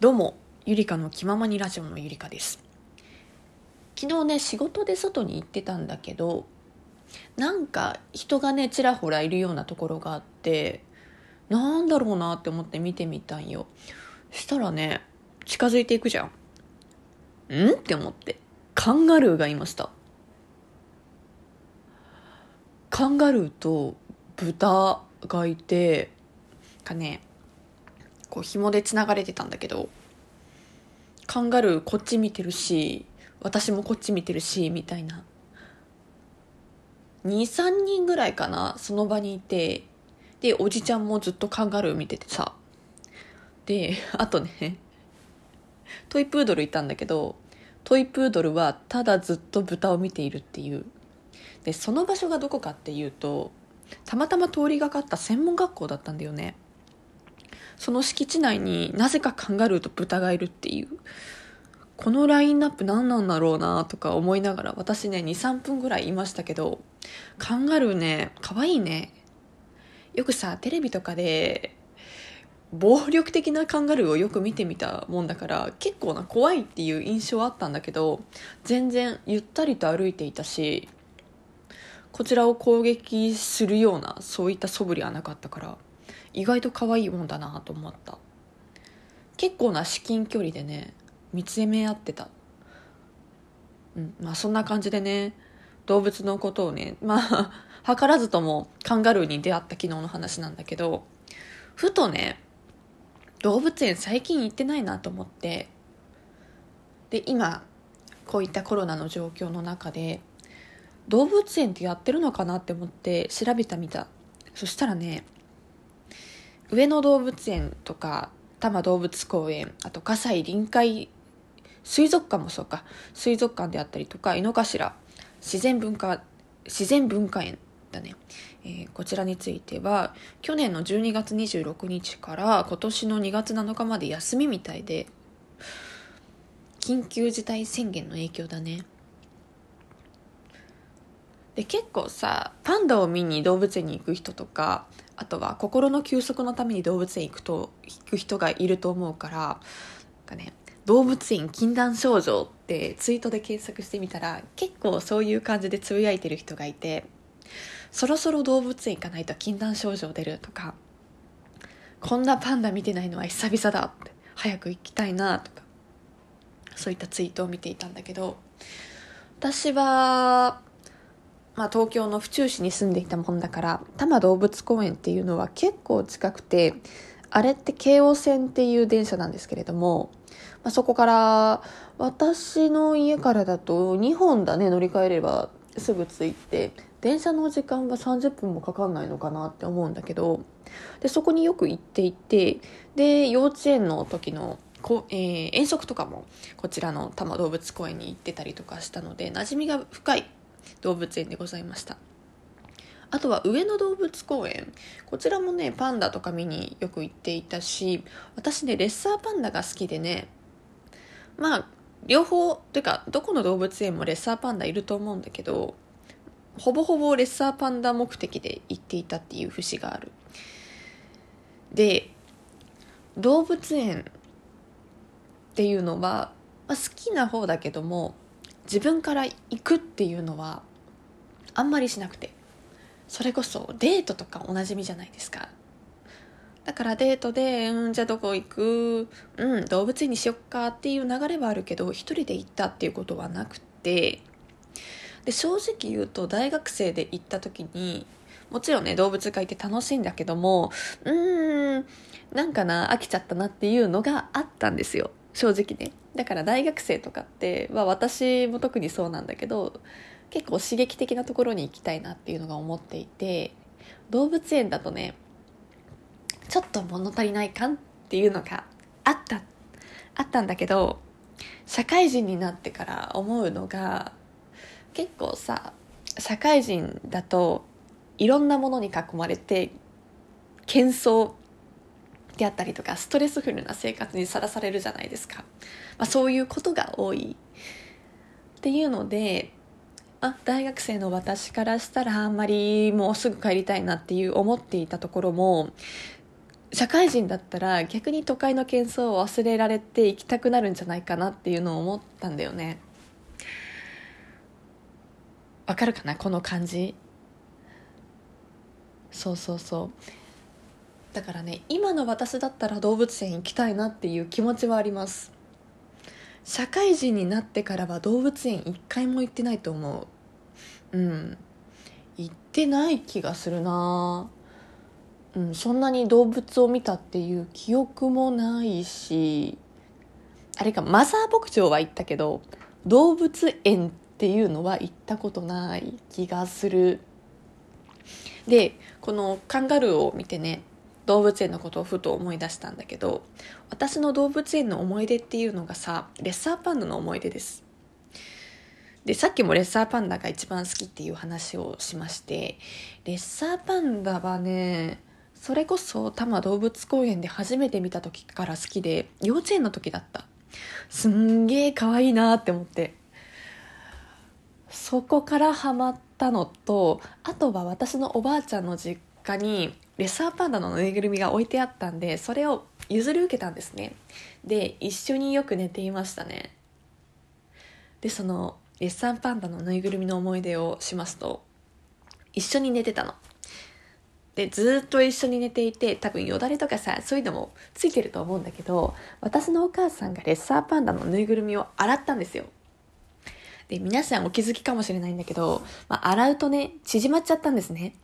どうもゆりかの気ままにラジオのゆりかです。昨日ね仕事で外に行ってたんだけどなんか人がねちらほらいるようなところがあってなんだろうなって思って見てみたんよ。したらね近づいていくじゃん。ん？って思って。カンガルーがいました。カンガルーと豚がいてかねこう紐でつながれてたんだけどカンガルーこっち見てるし私もこっち見てるしみたいな。23人ぐらいかなその場にいて。でおじちゃんもずっとカンガルー見ててさ。であとねトイプードルいたんだけどトイプードルはただずっと豚を見ているっていう。でその場所がどこかっていうとたまたま通りがかった専門学校だったんだよね。その敷地内になぜかカンガルーと豚がいるっていう。このラインナップ何なんだろうなとか思いながら私ね23分ぐらいいましたけどカンガルーね可愛いね。よくさテレビとかで暴力的なカンガルーをよく見てみたもんだから結構な怖いっていう印象あったんだけど全然ゆったりと歩いていたしこちらを攻撃するようなそういった素振りはなかったから。意外と可愛いもんだなと思った。結構な至近距離でね見つめ合ってた。うんまあそんな感じでね動物のことをねまあ 図らずともカンガルーに出会った昨日の話なんだけどふとね動物園最近行ってないなと思ってで今こういったコロナの状況の中で動物園ってやってるのかなって思って調べてみた。そしたらね上野動物園とか多摩動物公園あと葛西臨海水族館もそうか。水族館であったりとか井の頭自然文化自然文化園だね、えー、こちらについては去年の12月26日から今年の2月7日まで休みみたいで緊急事態宣言の影響だね。で結構さパンダを見に動物園に行く人とかあとは心の休息のために動物園行くと行く人がいると思うからなんかね動物園禁断症状ってツイートで検索してみたら結構そういう感じでつぶやいてる人がいてそろそろ動物園行かないと禁断症状出るとかこんなパンダ見てないのは久々だって早く行きたいなとかそういったツイートを見ていたんだけど私はまあ、東京の府中市に住んでいたもんだから多摩動物公園っていうのは結構近くてあれって京王線っていう電車なんですけれども、まあ、そこから私の家からだと2本だね乗り換えればすぐ着いて電車の時間は30分もかかんないのかなって思うんだけどでそこによく行っていてで幼稚園の時のこ、えー、遠足とかもこちらの多摩動物公園に行ってたりとかしたので馴染みが深い動物園でございました。あとは上野動物公園。こちらもねパンダとか見によく行っていたし私ねレッサーパンダが好きでねまあ両方というかどこの動物園もレッサーパンダいると思うんだけどほぼほぼレッサーパンダ目的で行っていたっていう節がある。で動物園っていうのは、まあ、好きな方だけども自分から行くっていうのはあんまりしなくて。それこそデートとかおなじみじゃないですか。だからデートで、うん、じゃあどこ行く？うん動物園にしよっかっていう流れはあるけど一人で行ったっていうことはなくて。で正直言うと大学生で行った時にもちろんね動物界って楽しいんだけどもうーんなんかな飽きちゃったなっていうのがあったんですよ。正直ね。だから大学生とかって、まあ、私も特にそうなんだけど結構刺激的なところに行きたいなっていうのが思っていて動物園だとねちょっと物足りない感っていうのがあったあったんだけど社会人になってから思うのが結構さ社会人だといろんなものに囲まれて喧騒であったりとかストレスフルな生活にさらされるじゃないですか、まあ、そういうことが多い。っていうのであ大学生の私からしたらあんまりもうすぐ帰りたいなっていう思っていたところも社会人だったら逆に都会の喧騒を忘れられて行きたくなるんじゃないかなっていうのを思ったんだよね。わかるかな？この感じ。そうそうそう。だからね今の私だったら動物園行きたいなっていう気持ちはあります。社会人になってからは動物園一回も行ってないと思う。うん。行ってない気がするな。うん、そんなに動物を見たっていう記憶もないし。あれかマザー牧場は行ったけど動物園っていうのは行ったことない気がする。でこのカンガルーを見てね動物園のことをふと思い出したんだけど私の動物園の思い出っていうのがさレッサーパンダの思い出です。でさっきもレッサーパンダが一番好きっていう話をしましてレッサーパンダはねそれこそ多摩動物公園で初めて見た時から好きで幼稚園の時だった。すんげえ可愛いなって思って。そこからハマったのとあとは私のおばあちゃんの実家にレッサーパンダのぬいぐるみが置いてあったんでそれを譲り受けたんですね。で一緒によく寝ていましたね。でそのレッサーパンダのぬいぐるみの思い出をしますと一緒に寝てたの。でずっと一緒に寝ていて多分よだれとかさそういうのもついてると思うんだけど私のお母さんがレッサーパンダのぬいぐるみを洗ったんですよ。で皆さんお気づきかもしれないんだけど、まあ、洗うとね縮まっちゃったんですね。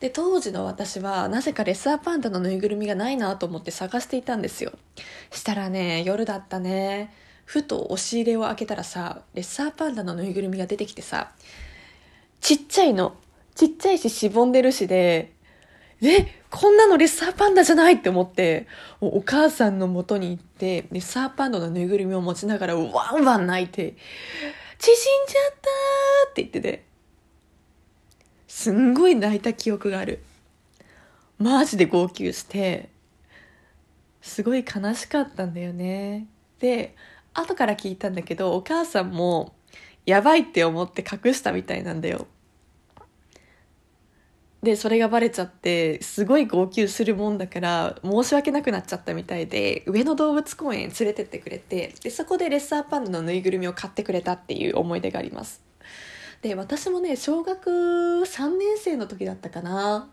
で当時の私はなぜかレッサーパンダのぬいぐるみがないなと思って探していたんですよ。したらね夜だったね。ふと押し入れを開けたらさレッサーパンダのぬいぐるみが出てきてさちっちゃいの。ちっちゃいししぼんでるしで、え、こんなのレッサーパンダじゃないって思って、お母さんの元に行って、レッサーパンダのぬいぐるみを持ちながらワンワン泣いて、縮んじゃったって言ってて、すんごい泣いた記憶がある。マジで号泣して、すごい悲しかったんだよね。で、後から聞いたんだけど、お母さんも、やばいって思って隠したみたいなんだよ。でそれがバレちゃってすごい号泣するもんだから申し訳なくなっちゃったみたいで上野動物公園連れてってくれてでそこでレッサーパンダのぬいぐるみを買ってくれたっていう思い出がありますで私もね小学3年生の時だったかな。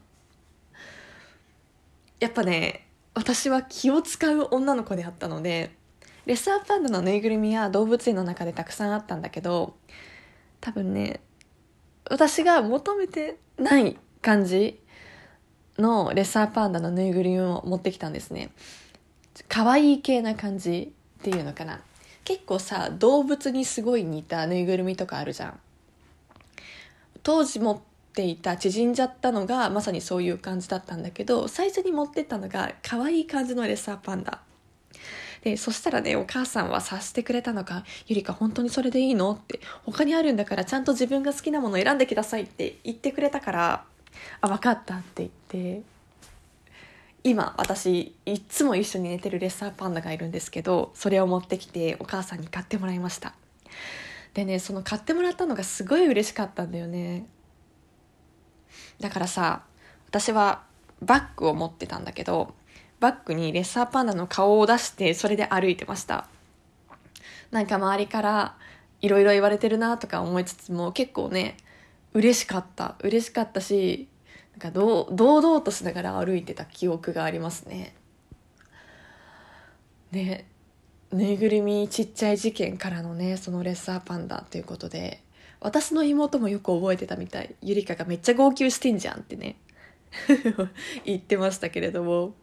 やっぱね私は気を使う女の子であったのでレッサーパンダのぬいぐるみは動物園の中でたくさんあったんだけど多分ね私が求めてない感じのレッサーパンダのぬいぐるみを持ってきたんですね。可愛い系な感じっていうのかな。結構さ動物にすごい似たぬいぐるみとかあるじゃん。当時持っていた縮んじゃったのがまさにそういう感じだったんだけど最初に持ってったのが可愛い感じのレッサーパンダでそしたらねお母さんは察してくれたのか「ゆりか本当にそれでいいの?」って「他にあるんだからちゃんと自分が好きなものを選んでください」って言ってくれたからあ分かったって言って今私いつも一緒に寝てるレッサーパンダがいるんですけどそれを持ってきてお母さんに買ってもらいましたでねその買ってもらったのがすごい嬉しかったんだよね。だからさ私はバッグを持ってたんだけどバッグにレッサーパンダの顔を出してそれで歩いてました。なんか周りからいろいろ言われてるなとか思いつつも結構ね嬉しかった。嬉しかったしなんか堂々としながら歩いてた記憶がありますね。でぬいぐるみちっちゃい事件からのねそのレッサーパンダということで私の妹もよく覚えてたみたい。ゆりかがめっちゃ号泣してんじゃんってね。言ってましたけれども。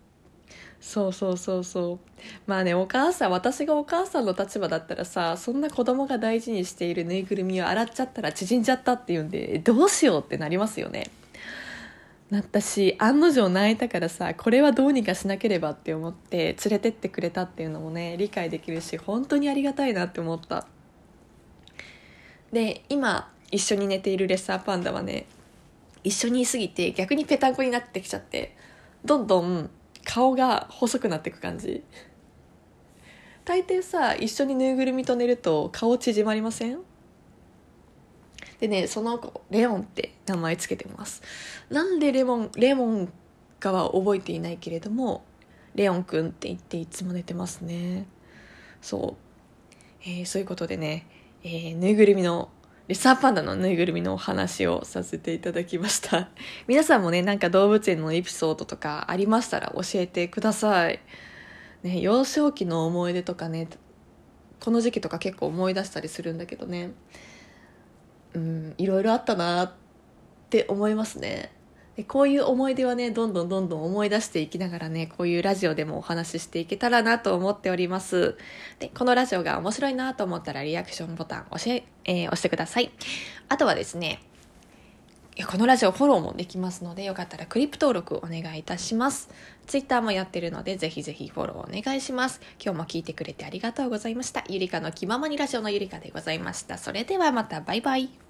そうそうそうそう。まあねお母さん私がお母さんの立場だったらさそんな子供が大事にしているぬいぐるみを洗っちゃったら縮んじゃったっていうんでどうしようってなりますよね。なったし案の定泣いたからさこれはどうにかしなければって思って連れてってくれたっていうのもね理解できるし本当にありがたいなって思った。で今一緒に寝ているレッサーパンダはね一緒にいすぎて逆にぺたんこになってきちゃってどんどん顔が細くなっていく感じ。大抵さ一緒にぬいぐるみと寝ると顔縮まりません？でねその子レオンって名前つけてます。なんでレモンレモンかは覚えていないけれどもレオンくんって言っていつも寝てますね。そう、えー、そういうことでね、えー、ぬいぐるみのレッサーパンダのぬいぐるみのお話をさせていただきました。皆さんもねなんか動物園のエピソードとかありましたら教えてください。ね幼少期の思い出とかねこの時期とか結構思い出したりするんだけどね。うんいろいろあったなって思いますね。でこういう思い出はねどんどんどんどん思い出していきながらねこういうラジオでもお話ししていけたらなと思っております。でこのラジオが面白いなと思ったらリアクションボタン押し,、えー、押してください。あとはですねこのラジオフォローもできますのでよかったらクリップ登録お願いいたします。ツイッターもやってるのでぜひぜひフォローお願いします。今日も聞いてくれてありがとうございました。ゆりかの気ままにラジオのゆりかでございました。それではまたバイバイ。